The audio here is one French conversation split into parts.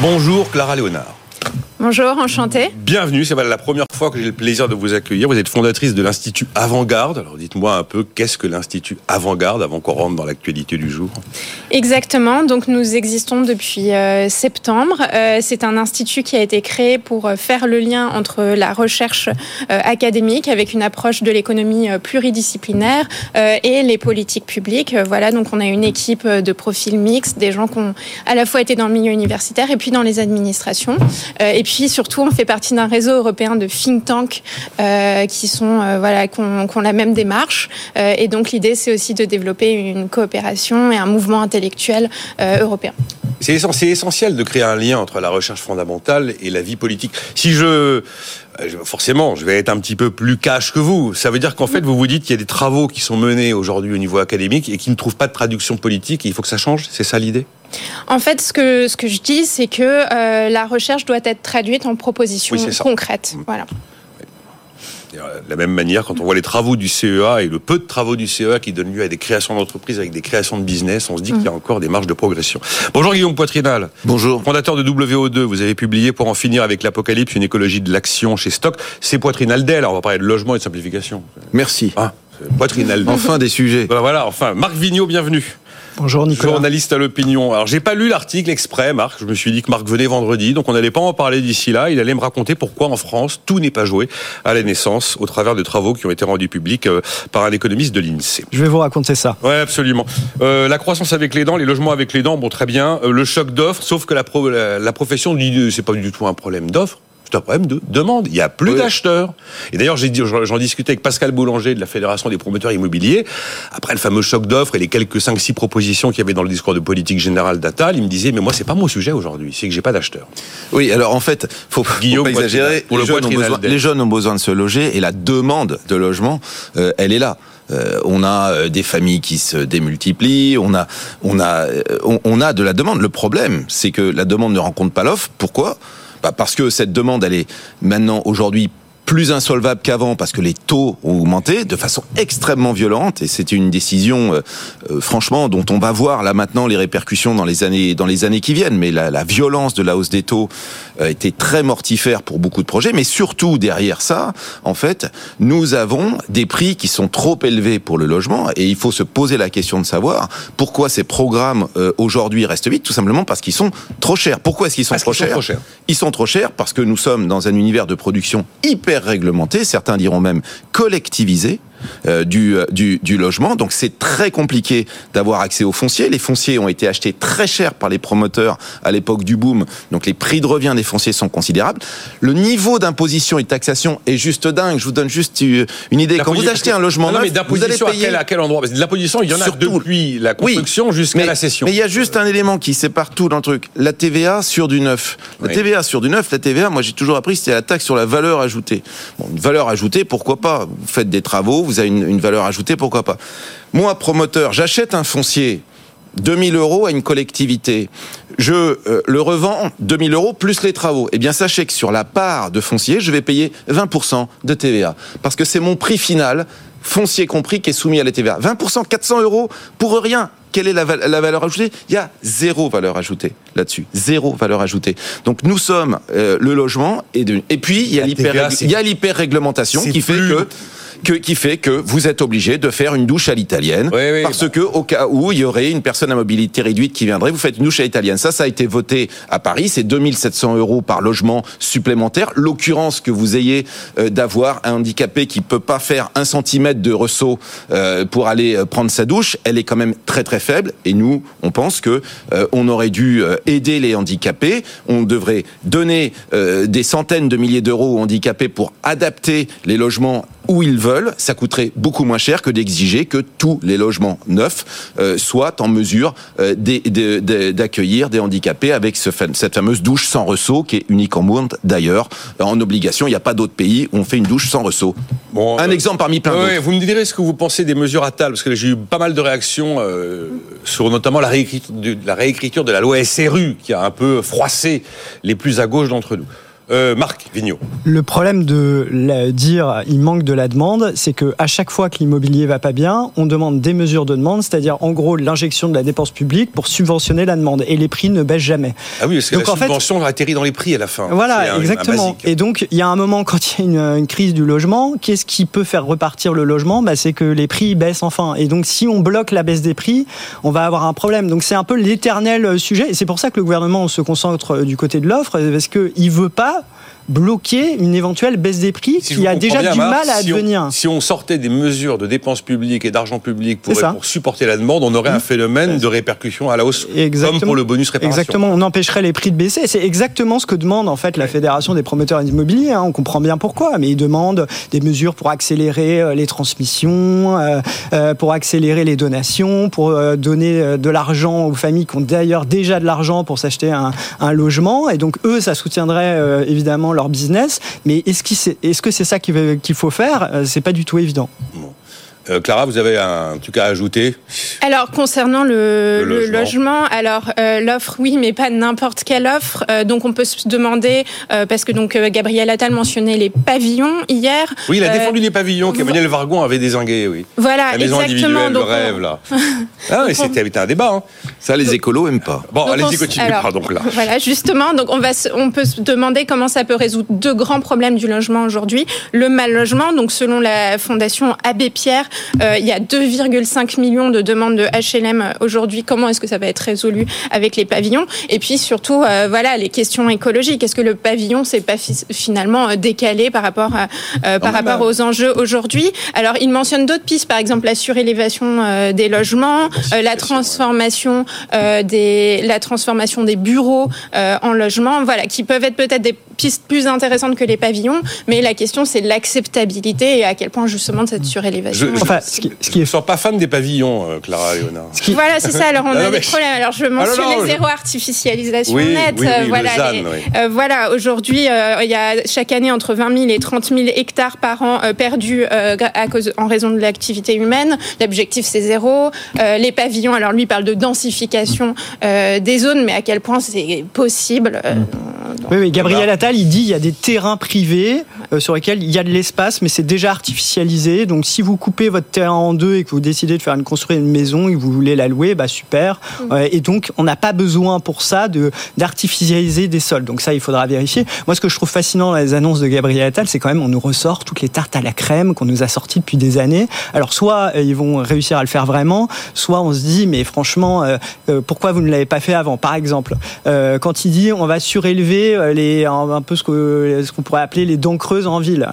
Bonjour Clara Léonard. Bonjour, enchanté. Bienvenue, c'est la première fois que j'ai le plaisir de vous accueillir. Vous êtes fondatrice de l'Institut Avant-Garde. Alors dites-moi un peu, qu'est-ce que l'Institut Avant-Garde avant qu'on rentre dans l'actualité du jour? Exactement, donc nous existons depuis euh, septembre. Euh, c'est un institut qui a été créé pour euh, faire le lien entre la recherche académique avec une approche de l'économie pluridisciplinaire et les politiques publiques. voilà, donc on a une équipe de profils mixtes, des gens qui ont à la fois été dans le milieu universitaire et puis dans les administrations. et puis puis surtout, on fait partie d'un réseau européen de think tanks euh, qui sont euh, voilà, la même démarche. Euh, et donc l'idée, c'est aussi de développer une coopération et un mouvement intellectuel européen. C'est essentiel de créer un lien entre la recherche fondamentale et la vie politique. Si je forcément, je vais être un petit peu plus cash que vous. Ça veut dire qu'en fait, vous vous dites qu'il y a des travaux qui sont menés aujourd'hui au niveau académique et qui ne trouvent pas de traduction politique et il faut que ça change. C'est ça l'idée? En fait, ce que, ce que je dis, c'est que euh, la recherche doit être traduite en propositions concrètes. Voilà. De la même manière, quand on voit les travaux du CEA et le peu de travaux du CEA qui donnent lieu à des créations d'entreprises avec des créations de business, on se dit qu'il y a mm. encore des marges de progression. Bonjour Guillaume Poitrinal. Bonjour. Fondateur de WO2, vous avez publié pour en finir avec l'apocalypse une écologie de l'action chez Stock. C'est Poitrinal d'elle, on va parler de logement et de simplification. Merci. Ah, Poitrinal. enfin des sujets. Ben voilà, enfin, Marc Vigneault, bienvenue. Bonjour Nicolas. Journaliste à l'opinion. Alors j'ai pas lu l'article exprès, Marc. Je me suis dit que Marc venait vendredi, donc on n'allait pas en parler d'ici là. Il allait me raconter pourquoi en France tout n'est pas joué à la naissance au travers de travaux qui ont été rendus publics euh, par un économiste de l'Insee. Je vais vous raconter ça. Ouais, absolument. Euh, la croissance avec les dents, les logements avec les dents, bon très bien. Euh, le choc d'offres, sauf que la, la, la profession dit c'est pas du tout un problème d'offre c'est un problème de demande. Il y a plus d'acheteurs. Et d'ailleurs, j'en discutais avec Pascal Boulanger de la Fédération des promoteurs immobiliers. Après le fameux choc d'offres et les quelques 5-6 propositions qu'il y avait dans le discours de politique générale d'Atal, il me disait, mais moi, c'est pas mon sujet aujourd'hui. C'est que j'ai pas d'acheteurs. Oui, alors en fait, faut, Guillaume, faut pas exagérer. les, jeunes besoin, les, jeunes ont besoin, de se loger et la demande de logement, euh, elle est là. Euh, on a euh, des familles qui se démultiplient, on a, on a, on a de la demande. Le problème, c'est que la demande ne rencontre pas l'offre. Pourquoi? Parce que cette demande, elle est maintenant aujourd'hui plus insolvable qu'avant parce que les taux ont augmenté de façon extrêmement violente et c'est une décision euh, euh, franchement dont on va voir là maintenant les répercussions dans les années dans les années qui viennent. Mais la, la violence de la hausse des taux euh, été très mortifère pour beaucoup de projets. Mais surtout derrière ça en fait nous avons des prix qui sont trop élevés pour le logement et il faut se poser la question de savoir pourquoi ces programmes aujourd'hui restent vides tout simplement parce qu'ils sont trop chers. Pourquoi est-ce qu'ils sont, trop, sont trop chers. Ils sont trop chers parce que nous sommes dans un univers de production hyper réglementé, certains diront même collectivisé. Euh, du, euh, du, du, logement. Donc c'est très compliqué d'avoir accès aux fonciers. Les fonciers ont été achetés très cher par les promoteurs à l'époque du boom. Donc les prix de revient des fonciers sont considérables. Le niveau d'imposition et de taxation est juste dingue. Je vous donne juste une idée. Quand vous achetez un logement neuf, vous allez payer... à quel, endroit? Parce que l'imposition, il y en a depuis la construction jusqu'à la cession. Mais il y a juste un élément qui sépare tout dans le truc. La TVA sur du neuf. La TVA sur du neuf, la TVA, moi j'ai toujours appris, c'était la taxe sur la valeur ajoutée. Bon, une valeur ajoutée, pourquoi pas? Vous faites des travaux, vous avez une, valeur ajoutée, pourquoi pas Moi, promoteur, j'achète un foncier 2000 euros à une collectivité. Je euh, le revends 2000 euros plus les travaux. Eh bien, sachez que sur la part de foncier, je vais payer 20% de TVA. Parce que c'est mon prix final, foncier compris, qui est soumis à la TVA. 20%, 400 euros pour rien. Quelle est la, valeur ajoutée? Il y a zéro valeur ajoutée là-dessus. Zéro valeur ajoutée. Donc nous sommes euh, le logement et, de, et puis il y a l'hyper-réglementation qui fait que qui fait que vous êtes obligé de faire une douche à l'italienne, parce que au cas où il y aurait une personne à mobilité réduite qui viendrait, vous faites une douche à l'italienne. Ça, ça a été voté à Paris, c'est 2700 euros par logement supplémentaire. L'occurrence que vous ayez euh, d'avoir un handicapé qui peut pas faire un centimètre de ressaut euh, pour aller euh, prendre sa douche, elle est quand même très très faible. Et nous, on pense que on aurait dû aider les handicapés. On devrait donner des centaines de milliers d'euros aux handicapés pour adapter les logements où ils veulent, ça coûterait beaucoup moins cher que d'exiger que tous les logements neufs euh, soient en mesure euh, d'accueillir des handicapés avec ce, cette fameuse douche sans ressaut qui est unique en monde d'ailleurs. En obligation, il n'y a pas d'autres pays où on fait une douche sans ressaut. Bon, Un euh, exemple parmi plein d'autres. vous me direz ce que vous pensez des mesures à table, parce que j'ai eu pas mal de réactions sur notamment la réécriture, de, la réécriture de la loi SRU qui a un peu froissé les plus à gauche d'entre nous. Euh, Marc Vigneault. Le problème de la, dire il manque de la demande, c'est que à chaque fois que l'immobilier va pas bien, on demande des mesures de demande, c'est-à-dire en gros l'injection de la dépense publique pour subventionner la demande, et les prix ne baissent jamais. Ah oui, parce que donc, la subvention fait, atterrit dans les prix à la fin. Voilà, exactement. et donc il y a un moment quand il y a une, une crise du logement, qu'est-ce qui peut faire repartir le logement? Bah, C'est que les prix baissent enfin. Et donc si on bloque la baisse des prix, on va avoir un problème. Donc c'est un peu l'éternel sujet, et c'est pour ça que le gouvernement se concentre du côté de l'offre, parce qu'il veut pas bloquer une éventuelle baisse des prix qui a déjà du mal à advenir. si on sortait des mesures de dépenses publiques et d'argent public pour, pour, supporter la demande, on aurait un phénomène de répercussion à la hausse, exactement. comme pour le bonus réparation. Exactement, on empêcherait les prix de baisser. C'est exactement ce que demande en fait la Fédération des promoteurs immobiliers. Hein. On comprend bien pourquoi, mais ils demandent des mesures pour accélérer euh, les transmissions, euh, euh, pour accélérer les donations, pour donner de l'argent aux familles qui ont d'ailleurs déjà de l'argent pour s'acheter un, un, logement. Et donc eux, ça soutiendrait évidemment leur business. Mais est-ce que c'est ça qu'il faut faire? Euh, C'est pas du tout évident. Euh, Clara, vous avez un truc à ajouter Alors concernant le, logement. alors euh, l'offre, oui, mais pas n'importe quelle offre. Euh, donc on peut se demander parce que donc Gabriel Attal mentionnait les pavillons hier. Oui, il a défendu les pavillons qu'Emmanuel Vargon avait désingués, oui. Voilà, La maison exactement. individuelle, le rêve, là. ah, mais c'était un débat. Hein. Ça, les écolos aiment pas. Bon, allez-y, continuez. donc là. Voilà, justement, donc on va, on peut se demander comment ça peut résoudre deux grands problèmes du logement aujourd'hui. Le mal logement, donc selon la fondation Abbé Pierre, euh, il y a 2,5 millions de demandes de HLM aujourd'hui. Comment est-ce que ça va être résolu avec les pavillons? Et puis surtout, euh, voilà, les questions écologiques. Est-ce que le pavillon c'est pas finalement euh, décalé par rapport à, par rapport aux enjeux aujourd'hui? Alors, il mentionne d'autres pistes, par exemple la surélévation des logements, la transformation des la transformation des bureaux en logements, voilà, qui peuvent être peut-être des pistes plus intéressantes que les pavillons. Mais la question c'est l'acceptabilité et à quel point justement cette surélévation. enfin, ce qui, ce qui est... pas fan des pavillons, euh, Clara Léonard. Voilà, c'est ça. Alors on a des problèmes. Alors je mentionne les zéro artificialisation nette. voilà, euh, voilà. Aujourd'hui, euh, il y a chaque année entre 20 000 et 30 000 hectares par an perdus à cause, en raison de l'activité humaine. L'objectif c'est zéro. les pavillons, alors lui parle de densification des zones, mais à quel point c'est possible. oui, oui, Gabriel Attal, il dit il y a des terrains privés sur lesquels il y a de l'espace, mais c'est déjà artificialisé. Donc si vous coupez votre terrain en deux et que vous décidez de faire une, construire une maison et que vous voulez la louer, bah super. Mm. et donc, on n'a pas besoin pour ça de d'artificialiser des sols. Donc ça, il faudra vérifier. Moi, ce que je trouve fascinant dans les annonces de Gabriel Attal, c'est quand même on nous ressort toutes les tartes à la crème qu'on nous a sorties depuis des années. Alors soit euh, ils vont réussir à le faire vraiment, soit on se dit mais franchement, euh, euh, pourquoi vous ne l'avez pas fait avant? Par exemple, quand il dit on va surélever les un, peu ce qu'on pourrait appeler les dents creuses en ville.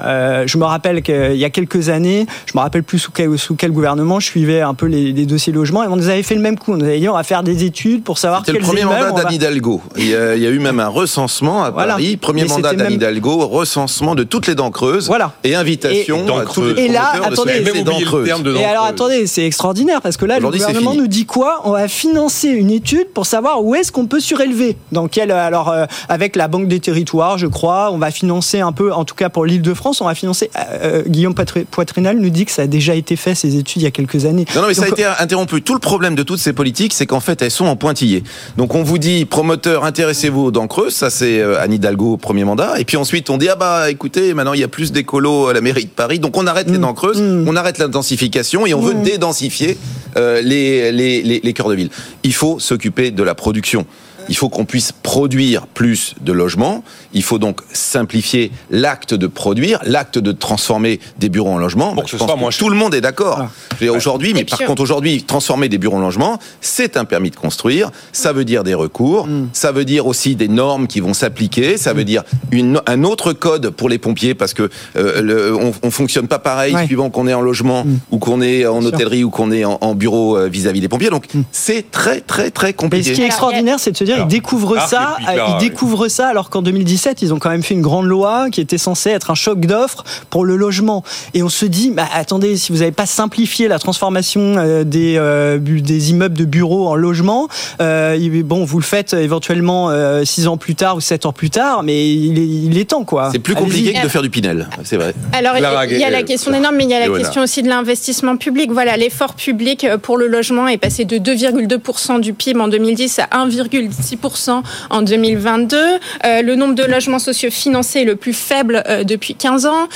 je me rappelle qu'il y a quelques années, je me rappelle plus sous quel, sous quel gouvernement je suivais un peu les, dossiers logements et on nous avait fait le même coup. On nous avait dit on va faire des études pour savoir C'était le premier mandat d'Anne Hidalgo. Il y, a, eu même un recensement à Paris. Premier mandat d'Anne Hidalgo, recensement de toutes les dents creuses. Voilà. Et invitation et, à tous les Et là, attendez, dents creuses. et alors attendez, c'est extraordinaire parce que là, le gouvernement nous dit quoi? On va financer une étude pour savoir où est-ce qu'on peut surélever. Dans quel alors euh, avec la Banque des Territoires, je crois, on va financer un peu, en tout cas pour l'Île-de-France, on va financer. Euh, euh, Guillaume Poitrinal nous dit que ça a déjà été fait ces études il y a quelques années. Non, non mais ça a été interrompu. Tout le problème de toutes ces politiques, c'est qu'en fait, elles sont en pointillé. Donc on vous dit, promoteur, intéressez-vous aux dents creuses, ça c'est euh, Anne Hidalgo, premier mandat. Et puis ensuite, on dit, ah bah écoutez, maintenant il y a plus d'écolos à la mairie de Paris, donc on arrête les mm. dents creuses, mm. on arrête la densification et on veut mm. dédensifier euh, les, les, les, les cœurs de ville. Il faut s'occuper de la production. Il faut qu'on puisse produire plus de logements. Il faut donc simplifier l'acte de produire, l'acte de transformer des bureaux en logements. Moins tout le monde est d'accord. Aujourd'hui, mais par contre aujourd'hui, transformer des bureaux en logements, c'est un permis de construire. Ça veut dire des recours. Mm. Ça veut dire aussi des normes qui vont s'appliquer. Ça veut dire une, un autre code pour les pompiers parce que euh, le, on, on, fonctionne pas pareil suivant qu'on est en logement mm. ou qu'on est en hôtellerie ou qu'on est en, bureau euh, vis-à-vis des pompiers. Donc mm. c'est très très très compliqué. ce qui est extraordinaire, c'est de se dire ils découvrent ça, ils découvrent ça alors qu'en 2017 ils ont quand même fait une grande loi qui était censée être un choc d'offres pour le logement. Et on se dit, bah, attendez, si vous n'avez pas simplifié la transformation euh, des, euh, des immeubles de bureaux en logement, euh, bon, vous le faites éventuellement euh, six ans plus tard ou sept ans plus tard, mais il est, il est temps, quoi. C'est plus compliqué que de faire du Pinel, c'est vrai. Alors, il y a la question des normes, mais il y a la question aussi de l'investissement public. Voilà, l'effort public pour le logement est passé de 2,2% du PIB en 2010 à 1,6 86% en 2022. le nombre de logements sociaux financés est le plus faible depuis 15 ans.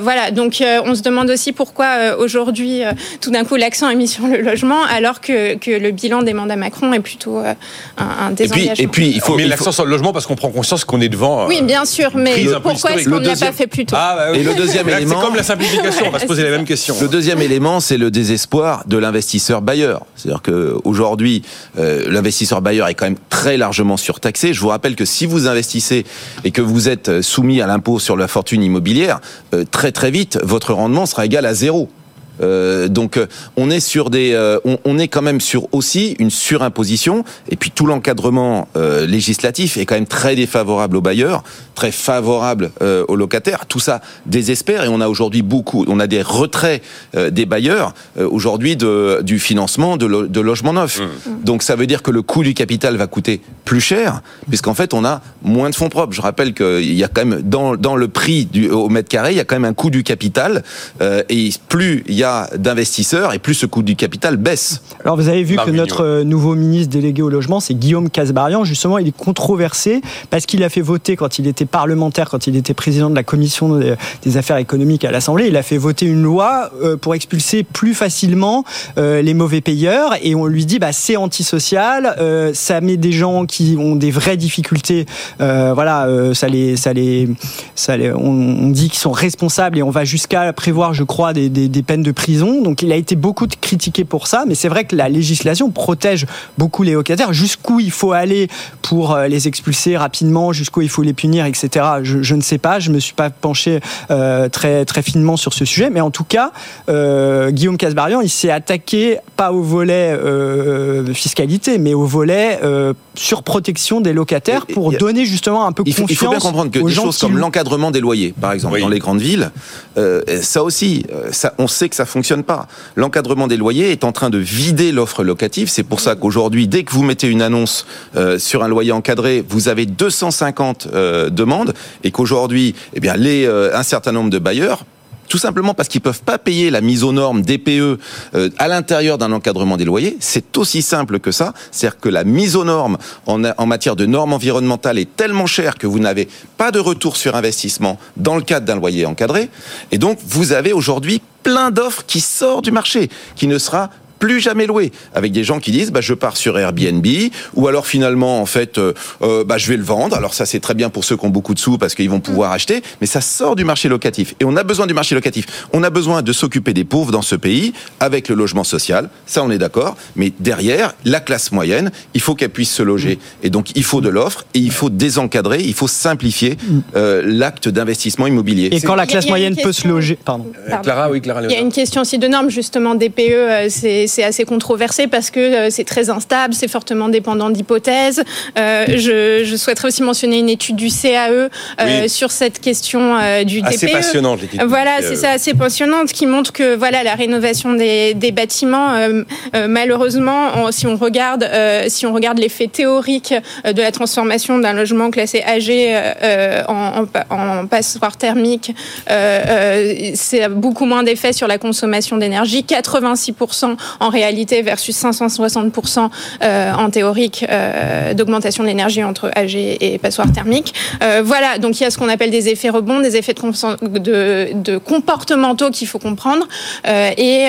voilà, donc on se demande aussi pourquoi aujourd'hui, tout d'un coup, l'accent est mis sur le logement, alors que, que le bilan des mandats Macron est plutôt un, un désengagement. Et puis, il faut mettre l'accent sur le logement parce qu'on prend conscience qu'on est devant. oui, bien sûr, mais pourquoi est-ce qu'on ne l'a pas fait plus tôt ah, bah Et le deuxième élément, c'est comme la simplification. On va se poser la même question. Le deuxième élément, c'est le désespoir de l'investisseur bailleur. C'est-à-dire que aujourd'hui, euh, l'investisseur bailleur est quand même très largement surtaxé. Je vous rappelle que si vous investissez et que vous êtes soumis à l'impôt sur la fortune immobilière, euh, très très vite, votre rendement sera égal à zéro. Euh, donc euh, on est sur des, euh, on, on, est quand même sur aussi une surimposition et puis tout l'encadrement législatif est quand même très défavorable aux bailleurs, très favorable aux locataires. Tout ça désespère et on a aujourd'hui beaucoup, on a des retraits des bailleurs aujourd'hui de, du financement de, de logements neufs. Mmh. Donc ça veut dire que le coût du capital va coûter plus cher puisqu'en fait on a moins de fonds propres. Je rappelle qu'il y a quand même dans, dans le prix du, au mètre carré, il y a quand même un coût du capital et plus il y a d'investisseurs et plus ce coût du capital baisse. Alors vous avez vu que notre euh, nouveau ministre délégué au logement, c'est Guillaume Casbarian. Justement, il est controversé parce qu'il a fait voter quand il était parlementaire, quand il était président de la commission des affaires économiques à l'Assemblée, il a fait voter une loi euh, pour expulser plus facilement euh, les mauvais payeurs et on lui dit bah c'est antisocial, ça met des gens qui ont des vraies difficultés, voilà, ça les, ça les, ça les, on, dit qu'ils sont responsables et on va jusqu'à prévoir, je crois, des, des, des peines de prison. Donc il a été beaucoup critiqué pour ça, mais c'est vrai que la législation protège beaucoup les locataires. Jusqu'où il faut aller pour euh, les expulser rapidement, jusqu'où il faut les punir, etc. Je, ne sais pas, je me suis pas penché euh, très très finement sur ce sujet, mais en tout cas, euh, Guillaume Casbarian, il s'est attaqué pas au volet fiscalité, mais au volet surprotection des locataires pour donner justement un peu il faut, confiance. Il faut bien comprendre que des choses comme l'encadrement des loyers, par exemple, dans les grandes villes, ça aussi, ça, on sait que ça fonctionne pas. L'encadrement des loyers est en train de vider l'offre locative. C'est pour ça qu'aujourd'hui, dès que vous mettez une annonce euh, sur un loyer encadré, vous avez 250 euh, demandes et qu'aujourd'hui, eh bien, les, euh, un certain nombre de bailleurs tout simplement parce qu'ils peuvent pas payer la mise aux normes DPE à l'intérieur d'un encadrement des loyers. C'est aussi simple que ça. C'est-à-dire que la mise aux normes en, en, matière de normes environnementales est tellement chère que vous n'avez pas de retour sur investissement dans le cadre d'un loyer encadré. Et donc, vous avez aujourd'hui plein d'offres qui sortent du marché, qui ne sera plus jamais loué. Avec des gens qui disent, bah, je pars sur Airbnb, ou alors finalement, en fait, euh, euh, bah, je vais le vendre. Alors ça, c'est très bien pour ceux qui ont beaucoup de sous parce qu'ils vont pouvoir mm. acheter, mais ça sort du marché locatif. Et on a besoin du marché locatif. On a besoin de s'occuper des pauvres dans ce pays avec le logement social. Ça, on est d'accord. Mais derrière, la classe moyenne, il faut qu'elle puisse se loger. Mm. Et donc, il faut de l'offre et il faut désencadrer, il faut simplifier mm. euh, l'acte d'investissement immobilier. Et quand la classe moyenne peut se loger, pardon. Clara, oui, Clara. Il y a une question aussi de normes, justement, DPE, c'est c'est assez controversé parce que euh, c'est très instable, c'est fortement dépendant d'hypothèses. Euh, je, je, souhaiterais aussi mentionner une étude du CAE euh, sur cette question du assez DPE. passionnante Voilà, c'est ça, assez passionnante, qui montre que voilà la rénovation des, des bâtiments, malheureusement, si on regarde, si on regarde l'effet théorique de la transformation d'un logement classé âgé en, en, en, passoire thermique, c'est beaucoup moins d'effet sur la consommation d'énergie, 86% en réalité versus 560% euh, en théorique euh, d'augmentation de l'énergie entre AG et passoire thermique. Euh, voilà, donc il y a ce qu'on appelle des effets rebonds, des effets de, de, de comportementaux qu'il faut comprendre. et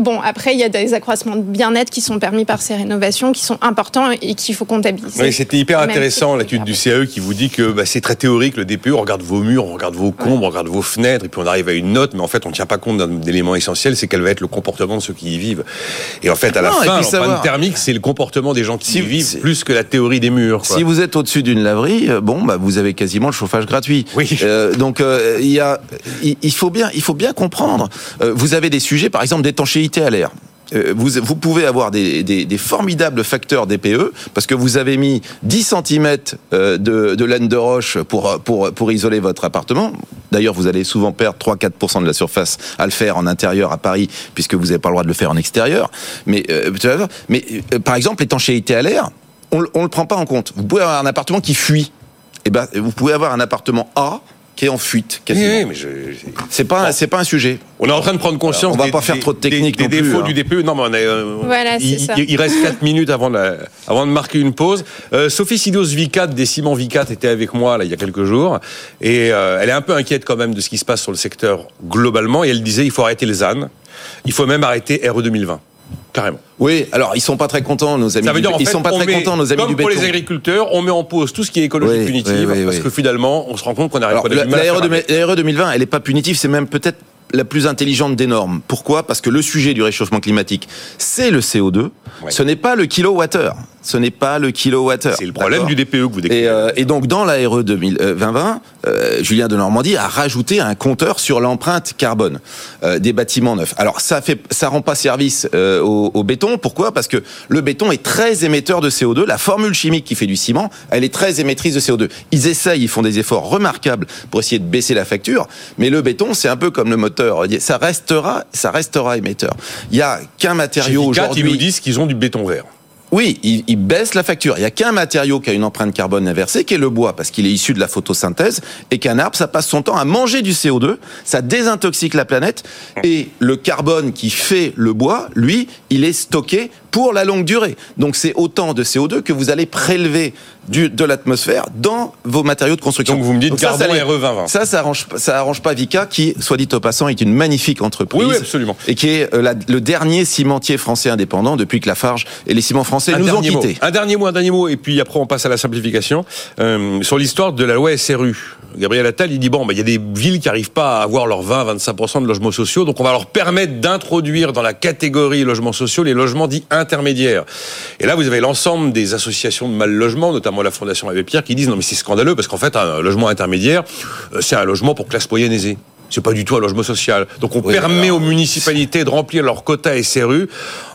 bon, après, il y a des accroissements de bien-être qui sont permis par ces rénovations, qui sont importants et qu'il faut comptabiliser. Oui, c'était hyper intéressant l'étude du CAE qui vous dit que bah, c'est très théorique le DPE, on regarde vos murs, on regarde vos combes, on regarde vos fenêtres, et puis on arrive à une note, mais en fait on ne tient pas compte d'un élément essentiel, c'est quel va être le comportement de ceux qui y vivent. Et en fait, à la fin, l'empreinte thermique, c'est le comportement des gens qui y vivent plus que la théorie des murs. Si vous êtes au-dessus d'une laverie, euh, bon, bah, vous avez quasiment le chauffage gratuit. Oui. Euh, donc, euh, il y a, il faut bien, il faut bien comprendre. vous avez des sujets, par exemple, d'étanchéité à l'air. Euh, vous, vous, pouvez avoir des, des, des, formidables facteurs DPE parce que vous avez mis 10 cm euh, de, de laine de roche pour, pour, pour isoler votre appartement. D'ailleurs, vous allez souvent perdre 3-4% de la surface à le faire en intérieur à Paris puisque vous n'avez pas le droit de le faire en extérieur. Mais, euh, mais par exemple, l'étanchéité à l'air, on ne le prend pas en compte. Vous pouvez avoir un appartement qui fuit. Et eh ben, vous pouvez avoir un appartement A qui est en fuite. Oui, quasiment. oui, mais je- C'est pas, c'est pas un sujet. On est en train de prendre conscience. On va des- pas faire des- trop de technique Des, non des plus, défauts hein. du DPE. Non, mais on est. euh, Voilà, c'est il, ça. il- reste 4 minutes avant de, avant de marquer une pause. Euh, Sophie Sidos Vicat des Ciments Vicat était avec moi là il y a quelques jours et euh, elle est un peu inquiète quand même de ce qui se passe sur le secteur globalement et elle disait il faut arrêter les ZAN, il faut même arrêter RE 2020. Carrément. Oui, alors ils sont pas très contents, nos amis. Ça veut du- dire en ils fait, sont pas très met, contents, nos amis comme du pour béton. les agriculteurs, on met en pause tout ce qui est écologie Oui, punitive oui, oui, parce que finalement, on se rend compte qu'on n'arrive Alors, pas la, du mal à la faire RE, arrêter. de- la RE 2020, elle n'est pas punitive, c'est même peut-être la plus intelligente des normes. Pourquoi? Parce que le sujet du réchauffement climatique, c'est le CO2. Ouais. Ce n'est pas le kilowattheure. Ce n'est pas le kilowattheure. C'est le problème du DPE que vous décrivez. Et, euh, et donc dans la RE 2020, euh, Julien de Normandie a rajouté un compteur sur l'empreinte carbone euh, des bâtiments neufs. Alors ça fait, ça rend pas service euh, au, au béton. Pourquoi? Parce que le béton est très émetteur de CO2. La formule chimique qui fait du ciment, elle est très émettrice de CO2. Ils essayent, ils font des efforts remarquables pour essayer de baisser la facture, mais le béton, c'est un peu comme le moteur. Ça restera, ça restera émetteur. Il y a qu'un matériau Vicat, ils nous aujourd'hui. disent qu'ils ont du béton vert. Oui, il, il baisse la facture. Il n'y a qu'un matériau qui a une empreinte carbone inversée, qui est le bois, parce qu'il est issu de la photosynthèse, et qu'un arbre, ça passe son temps à manger du CO2, ça désintoxique la planète, et le carbone qui fait le bois, lui, il est stocké pour la longue durée. Donc c'est autant de CO2 que vous allez prélever du, de l'atmosphère dans vos matériaux de construction. Donc vous me dites ça, ça Carbon les- RE 2020. Ça, ça arrange, ça arrange pas Vika, qui, soit dit au passant, est une magnifique entreprise. Oui, oui, absolument. Et qui est euh, la- le dernier cimentier français indépendant depuis que Lafarge et les ciments français Un nous ont quittés. Un dernier mot, un dernier mot, et puis après on passe à la simplification. Euh, sur l'histoire de la loi SRU, Gabriel Attal, il dit bon, bah, il y a des villes qui n'arrivent pas à avoir leurs 20-25% de logements sociaux, donc on va leur permettre d'introduire dans la catégorie logements sociaux les logements dits intermédiaires. Et là, vous avez l'ensemble des associations de mal logement, notamment la Fondation Abbé Pierre, qui disent non mais c'est scandaleux parce qu'en fait un logement intermédiaire, euh, c'est un logement pour classe moyenne aisée. C'est pas du tout un logement social. Donc on Oui, permet alors, aux municipalités de remplir leur quota SRU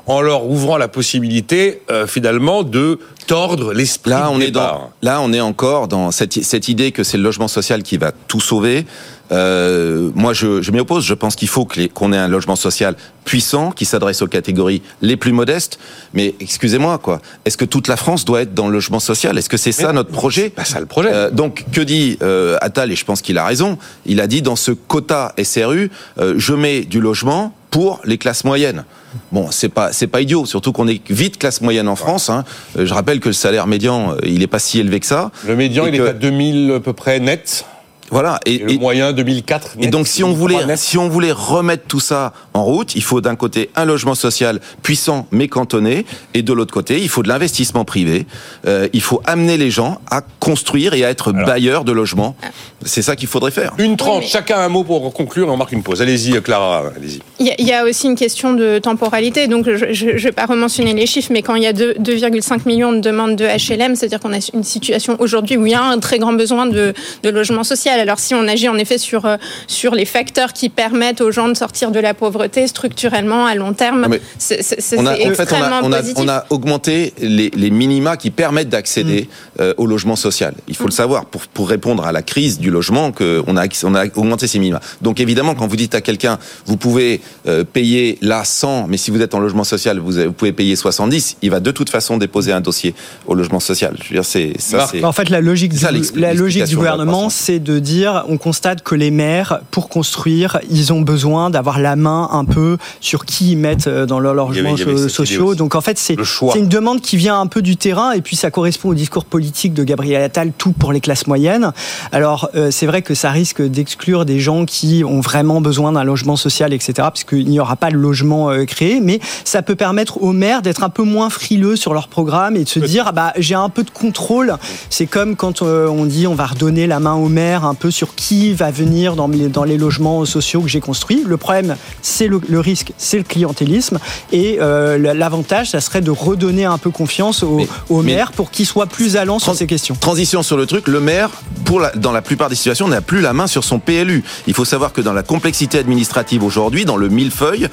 en leur ouvrant la possibilité euh, finalement de tordre l'esprit Là, de on est dans, là, on est encore dans cette, cette idée que c'est le logement social qui va tout sauver. Euh, moi, je, je m'y oppose. Je pense qu'il faut qu'on ait un logement social puissant qui s'adresse aux catégories les plus modestes. Mais excusez-moi, quoi. Est-ce que toute la France doit être dans le logement social? Est-ce que c'est ça notre projet? pas ça le projet. Euh, donc, que dit euh, Attal Et je pense qu'il a raison. Il a dit dans ce quota SRU, euh, je mets du logement pour les classes moyennes. Bon, c'est pas c'est pas idiot, surtout qu'on est vite classe moyenne en France. Hein. Euh, Je rappelle que le salaire médian, il est pas si élevé que ça. Le médian, il que- est à 2000 à peu près net. Voilà. Et, le moyen 2004 net. Et donc, si on 2003 voulait, si on voulait remettre tout ça en route, il faut d'un côté un logement social puissant mais cantonné, et de l'autre côté, il faut de l'investissement privé. Euh, il faut amener les gens à construire et à être bailleurs de logements. C'est ça qu'il faudrait faire. Une mais- chacun un mot pour conclure et on marque une pause. Allez-y, euh, Clara, allez-y. Il y, a- il y a aussi une question de temporalité. Donc, je ne vais pas rementionner les chiffres, mais quand il y a deux- 2,5 millions de demandes de HLM, c'est-à-dire qu'on a une situation aujourd'hui où il y a un très grand besoin de, de logement social. Alors, si on agit en effet sur, euh, sur les facteurs qui permettent aux gens de sortir de la pauvreté structurellement à long terme, c'est extrêmement a, on a, positif. on a augmenté les, les minima qui permettent d'accéder euh, au logement social. Il faut le savoir pour, pour répondre à la crise du logement que on a, on a augmenté ces minima. Donc évidemment, quand vous dites à quelqu'un, vous pouvez euh, payer là 100, mais si vous êtes en logement social, vous, pouvez payer 70, il va de toute façon déposer un dossier au logement social. Je veux dire, c'est ça. Marc, c'est- En fait, la logique, ça, du, la logique du gouvernement, c'est de dire, on constate que les maires, pour construire, ils ont besoin d'avoir la main un peu sur qui ils mettent euh, dans leurs logements sociaux. Donc en fait, c'est une demande qui vient un peu du terrain, et puis ça correspond au discours politique de Gabriel Attal, tout pour les classes moyennes. Alors c'est vrai que ça risque d'exclure des gens qui ont vraiment besoin d'un logement social, etc., parce qu'il n'y aura pas de logement euh, créé, mais ça peut permettre aux maires d'être un peu moins frileux sur leur programme et de se dire, ah bah j'ai un peu de contrôle. C'est comme quand euh, on dit on va redonner la main aux maires un peu sur qui va venir dans, les- dans les logements sociaux que j'ai construits. Le problème, c'est le, le risque, c'est le clientélisme. Et euh, l'avantage, ça serait de redonner un peu confiance aux, Mais- aux mais- maires pour qu'ils soient plus allants sur ces questions. Transition sur le truc, le maire, pour la- dans la plupart des situations, n'a plus la main sur son PLU. Il faut savoir que dans la complexité administrative aujourd'hui, dans le millefeuille,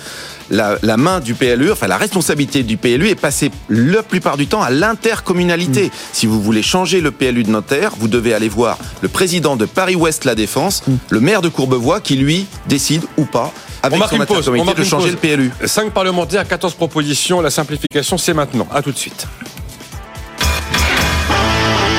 la, la main du PLU, enfin la responsabilité du PLU est passée la plupart du temps à l'intercommunalité. Si vous voulez changer le PLU de notaire, vous devez aller voir le président de Paris-Ouest La Défense, le maire de Courbevoie, qui lui décide ou pas, avec on marque son une pause. On intercommunalité, marque de changer pause. le PLU. 5 parlementaires, 14 propositions. La simplification, c'est maintenant. À tout de suite.